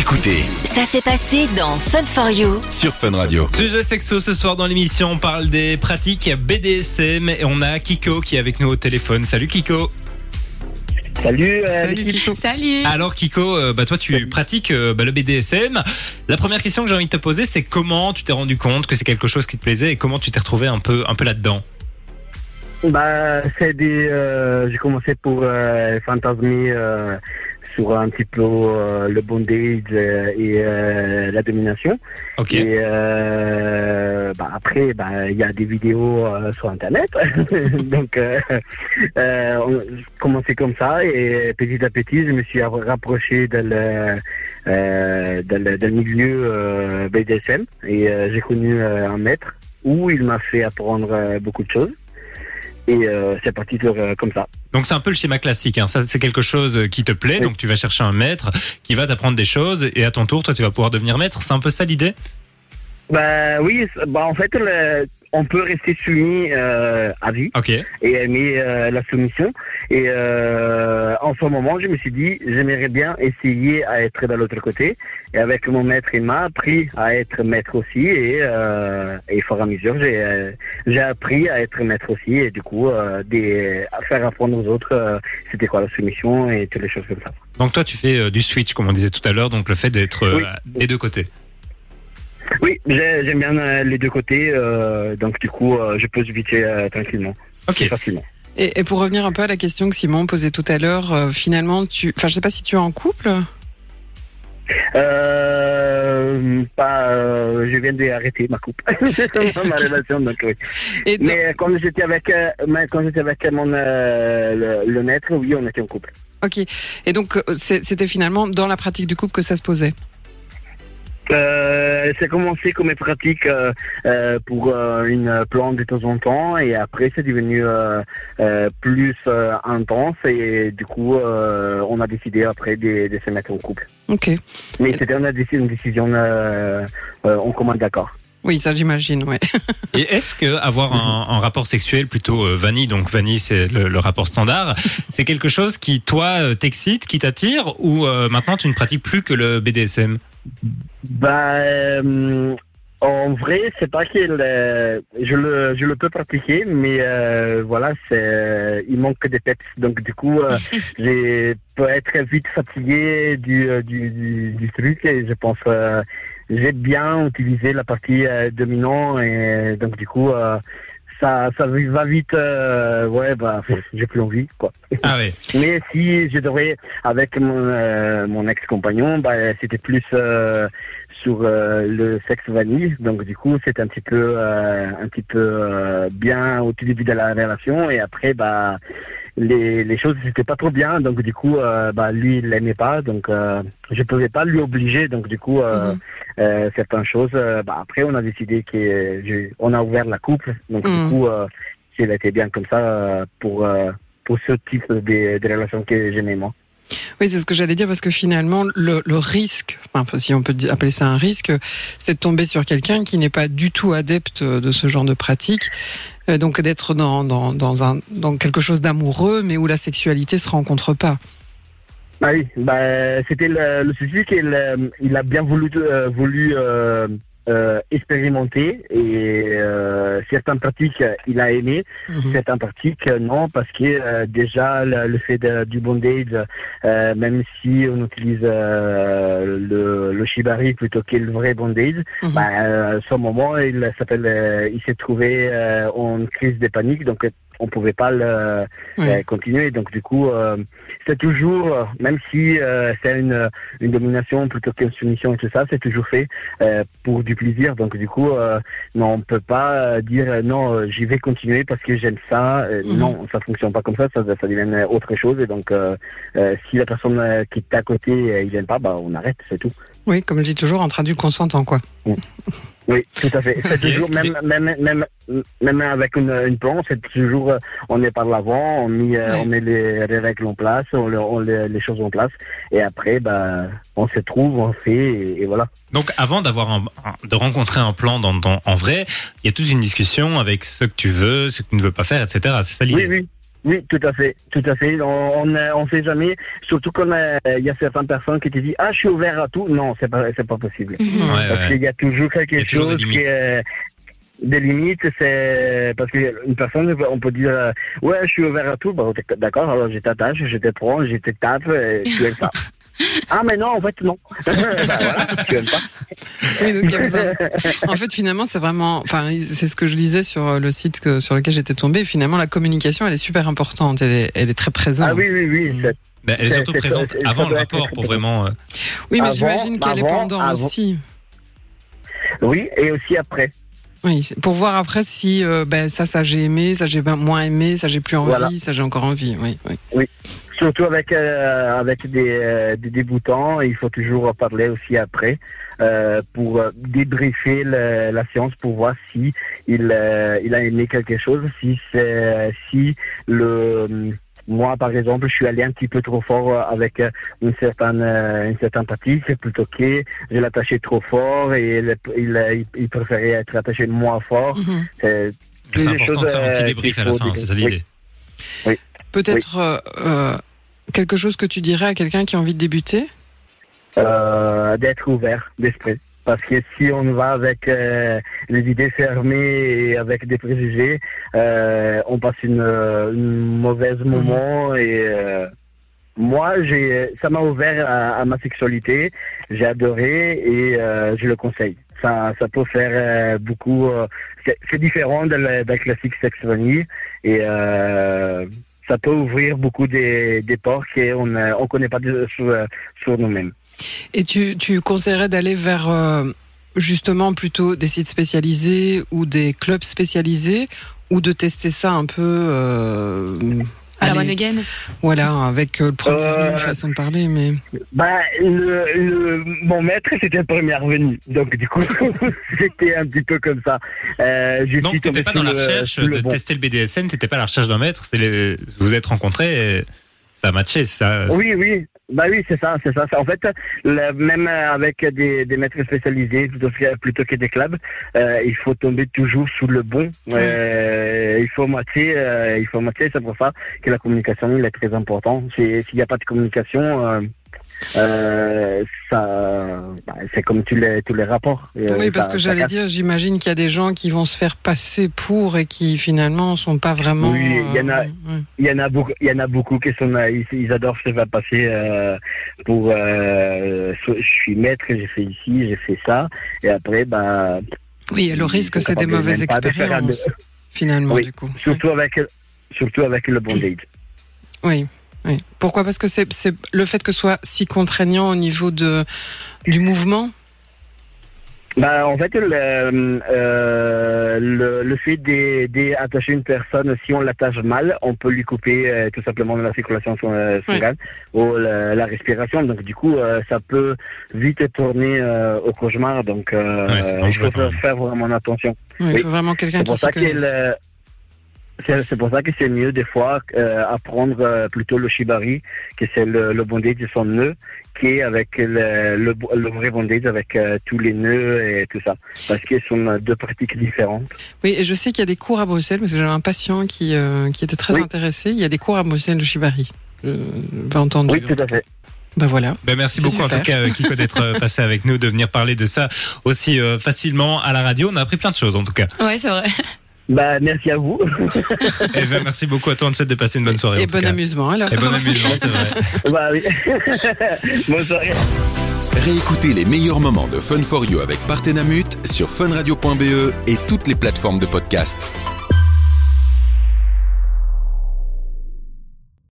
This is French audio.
Écoutez Ça s'est passé dans Fun for You. sur Fun Radio. Sujet sexo ce soir dans l'émission, on parle des pratiques BDSM et on a Kiko qui est avec nous au téléphone. Salut Kiko. Salut, euh, l'équipe. Salut. Alors Kiko, euh, bah toi tu pratiques euh, bah, le BDSM. La première question que j'ai envie de te poser, c'est comment tu t'es rendu compte que c'est quelque chose qui te plaisait et comment tu t'es retrouvé un peu un peu là-dedans? Bah, c'est des. euh, j'ai commencé pour euh, fantasmer euh, sur un petit peu euh, le bondage et euh, la domination. Ok. Et euh, bah, après, bah, il y a des vidéos sur Internet. Donc, on commencé comme ça et petit à petit, je me suis rapproché de le milieu BDSM et j'ai connu un maître où il m'a fait apprendre beaucoup de choses. Et c'est parti de, comme ça. Donc c'est un peu le schéma classique. Hein. Ça c'est quelque chose qui te plaît, Oui. donc tu vas chercher un maître qui va t'apprendre des choses et à ton tour, toi tu vas pouvoir devenir maître. C'est un peu ça l'idée? Bah oui, bah, en fait, le- on peut rester soumis euh, à vie. Ok. et aimer euh, la soumission. Et euh, en ce moment, je me suis dit, j'aimerais bien essayer à être de l'autre côté. Et avec mon maître, il m'a appris à être maître aussi. Et, euh, et au fur et à mesure, j'ai euh, j'ai appris à être maître aussi. Et du coup, euh, des, à faire apprendre aux autres, euh, c'était quoi la soumission et toutes les choses comme ça. Donc toi tu fais du switch comme on disait tout à l'heure, donc le fait d'être Oui. des deux côtés. Oui, j'ai- j'aime bien euh, les deux côtés. euh, donc du coup, euh, je peux switcher euh, tranquillement, Ok. et facilement. Et, et pour revenir un peu à la question que Simon posait tout à l'heure, euh, finalement, tu, enfin, je sais pas si tu es en couple. Euh, pas, euh, je viens d'arrêter ma coupe, ma relation, donc oui. Et donc- Mais quand j'étais avec, euh, mais quand j'étais avec mon euh, le, le maître, oui, on était en couple. ok. Et donc, c'était finalement dans la pratique du couple que ça se posait. Euh, c'est commencé comme une pratique euh, euh, pour euh, une plante de temps en temps, et après c'est devenu euh, euh, plus euh, intense, et du coup, euh, on a décidé après de, de se mettre en couple. Ok. Mais c'était une, une décision euh, euh, en commun d'accord. Oui, ça j'imagine. Ouais. Et est-ce que avoir un, un rapport sexuel plutôt euh, vanille, donc vanille c'est le, le rapport standard, c'est quelque chose qui toi euh, t'excite, qui t'attire, ou euh, maintenant tu ne pratiques plus que le BDSM Bah, euh, en vrai, c'est pas qu'il, euh, je le, je le peux pratiquer, mais euh, voilà, c'est, il manque des peps. Donc du coup, euh, j'ai peut être vite fatigué du, du, du, du truc et je pense, j'ai bien utilisé la partie dominant et donc du coup, ça, ça va vite. euh, ouais, bah, j'ai plus envie, quoi. Ah ouais. Mais si je devrais, avec mon, euh, mon ex-compagnon, bah, c'était plus euh, sur le sexe vanille. Donc du coup, c'était un petit peu, un petit peu bien au tout début de la relation. Et après, bah, les, les choses n'étaient pas trop bien. Donc du coup, euh, bah, lui, il l'aimait pas. Donc euh, je pouvais pas lui obliger. Donc du coup, euh, Mhm. euh, certaines choses. euh, bah, après, on a décidé qu'on a ouvert la couple. Donc Mhm. du coup, euh, s'il était bien comme ça euh, pour euh, pour ce type de, de relation que j'aimais moi. Oui, c'est ce que j'allais dire parce que finalement, le, le risque, enfin, si on peut appeler ça un risque, c'est de tomber sur quelqu'un qui n'est pas du tout adepte de ce genre de pratique. Euh, donc d'être dans, dans, dans, un, dans quelque chose d'amoureux, mais où la sexualité se rencontre pas. Ah oui, bah, c'était le, le souci qu'il euh, il a bien voulu, euh, voulu euh, euh, expérimenter et euh, certaines pratiques il a aimé, Mhm. certaines pratiques euh, non parce que euh, déjà le, le fait de- du bondage, même si on utilise le, le shibari plutôt que le vrai bondage, Mhm. bah, à ce moment il s'appelle, il s'est trouvé en crise de panique donc on pouvait pas le euh, continuer. Donc du coup, euh, c'est toujours, euh, même si c'est une, une domination plutôt qu'une soumission et tout ça, c'est toujours fait pour du plaisir. Donc du coup, non, on peut pas dire non, j'y vais continuer parce que j'aime ça. Mhm. Non, ça fonctionne pas comme ça. Ça, ça devient autre chose. Et donc, si la personne qui est à côté, il aime pas, bah on arrête, c'est tout. Oui, comme je dis toujours, entre adultes consentants, quoi. Oui, tout à fait. C'est toujours, même, même, même, même avec une, une plante, c'est toujours, euh, on est par l'avant, on met, euh, Ouais. on met les, les règles en place, on, on les, les choses en place, et après, bah, on se trouve, on fait, et, et voilà. Donc avant d'avoir un, un- de rencontrer un plan dans, dans- en vrai, il y a toute une discussion avec ce que tu veux, ce que tu ne veux pas faire, etc. C'est ça l'idée? Oui, oui. Oui, tout à fait, tout à fait. On on, on sait jamais, surtout quand euh, il y a certaines personnes qui te disent ah je suis ouvert à tout. Non, c'est pas c'est pas possible. Ouais, Parce ouais. qu'il y a toujours quelque Il y a toujours des chose qui est des limites, c'est parce qu'une personne, on peut dire euh, ouais, je suis ouvert à tout. Bah, d'accord, alors je t'attache, je te prends, je te tape, et tu aimes pas. ah mais non, en fait non. bah, voilà, tu aimes pas. Oui, donc il y a besoin- En fait, finalement, c'est vraiment, enfin, c'est ce que je disais sur le site que, sur lequel j'étais tombée. Finalement, la communication, elle est super importante. Elle est, elle est très présente. Ah oui, oui, oui. Mm. Ben, elle est surtout présente avant le rapport pour vraiment. euh, Oui, mais j'imagine qu'elle est pendant avant- aussi. Oui, et aussi après. Oui, pour voir après si euh, ben, ça, ça j'ai aimé, ça j'ai moins aimé, ça j'ai plus envie, Voilà. ça j'ai encore envie. Oui, oui. Surtout avec euh, avec des, euh, des débutants, il faut toujours parler aussi après euh, pour euh, débriefer le- la séance pour voir si il euh, il a aimé quelque chose, si c'est si le moi par exemple je suis allé un petit peu trop fort avec une certaine une certaine partie, c'est plutôt que je l'attachais trop fort et il, il, il préférait être attaché moins fort. Mhm. C'est C'est important de faire un petit débrief à la fin, c'est ça l'idée. Peut-être euh, quelque chose que tu dirais à quelqu'un qui a envie de débuter? Euh, d'être ouvert d'esprit. Parce que si on va avec euh, les idées fermées et avec des préjugés, euh, on passe une, une mauvaise moment et moi j'ai ça m'a ouvert à, à ma sexualité, j'ai adoré et euh, je le conseille. Ça, ça peut faire euh, beaucoup. euh, c'est différent de la, de la classique sexualité et ça peut ouvrir beaucoup des, des qu'on ne on connaît pas de- sur, nous-mêmes. Et tu, tu conseillerais d'aller vers euh, justement plutôt des sites spécialisés ou des clubs spécialisés ou de tester ça un peu euh, À la one again. Voilà, avec euh, le premier Euh, venu, façon de parler, mais Bah, le, le- mon maître, c'était le premier venu. Donc, du coup, c'était un petit peu comme ça. Euh, je Donc t'étais pas dans la recherche le de bon. tester le BDSM, t'étais pas à la recherche d'un maître, c'est les... vous vous êtes rencontrés et ça a matché, ça. Oui, oui. Bah oui, c'est ça, c'est ça. En fait, le- même avec des, des maîtres spécialisés plutôt que, plutôt que des clubs, euh, il faut tomber toujours sous le bon. Euh, il faut matcher, euh, il faut matcher. C'est pour ça que la communication il est très important. S'il n'y a pas de communication, euh, euh, ça, bah, c'est comme tous les tous les rapports. Euh, oui, parce ça- que j'allais dire, j'imagine qu'il y a des gens qui vont se faire passer pour et qui finalement sont pas vraiment. Oui, il y en a- euh, ouais. Il y en a beaucoup, il y en a beaucoup qui sont, euh, ils, ils adorent se faire passer euh, pour. euh, je suis maître, j'ai fait ici, j'ai fait ça, et après, bah. Oui, et le risque, c'est des mauvaises de expériences, finalement, Oui, du coup. Surtout avec, surtout avec le bondage. Oui, oui. Pourquoi? Parce que c'est le fait que ce soit si contraignant au niveau de du mouvement? Bah, en fait, le, euh, le, le fait d'attacher une personne, si on l'attache mal, on peut lui couper euh, tout simplement la circulation son- euh, sanguine ou la, la respiration. Donc, du coup, euh, ça peut vite tourner euh, au cauchemar. Donc, euh, Ouais, il faut faire, vraiment attention. Oui, Il faut vraiment quelqu'un qui s'y connaisse. C'est pour ça que c'est mieux des fois euh, apprendre euh, plutôt le shibari, que c'est le, le bondage de son nœud, qu'avec le, le, le vrai bondage avec euh, tous les nœuds et tout ça. Parce que ce sont deux pratiques différentes. Oui, et je sais qu'il y a des cours à Bruxelles, parce que j'avais un patient qui, euh, qui était très Oui. intéressé. Il y a des cours à Bruxelles de Shibari. Euh, j'ai entendu. Oui, tout à fait. Ben voilà. Ben merci beaucoup en tout cas euh, Kiko d'être passé avec nous, de venir parler de ça aussi euh, facilement à la radio. On a appris plein de choses en tout cas. Ouais, c'est vrai. Bah, merci à vous. Et ben merci beaucoup à toi. On te souhaite de passer une bonne soirée. Et bon amusement alors. Et bon amusement, c'est vrai. bah oui. Bonne soirée. Réécoutez les meilleurs moments de Fun for You avec Partenamut sur funradio.be et toutes les plateformes de podcast.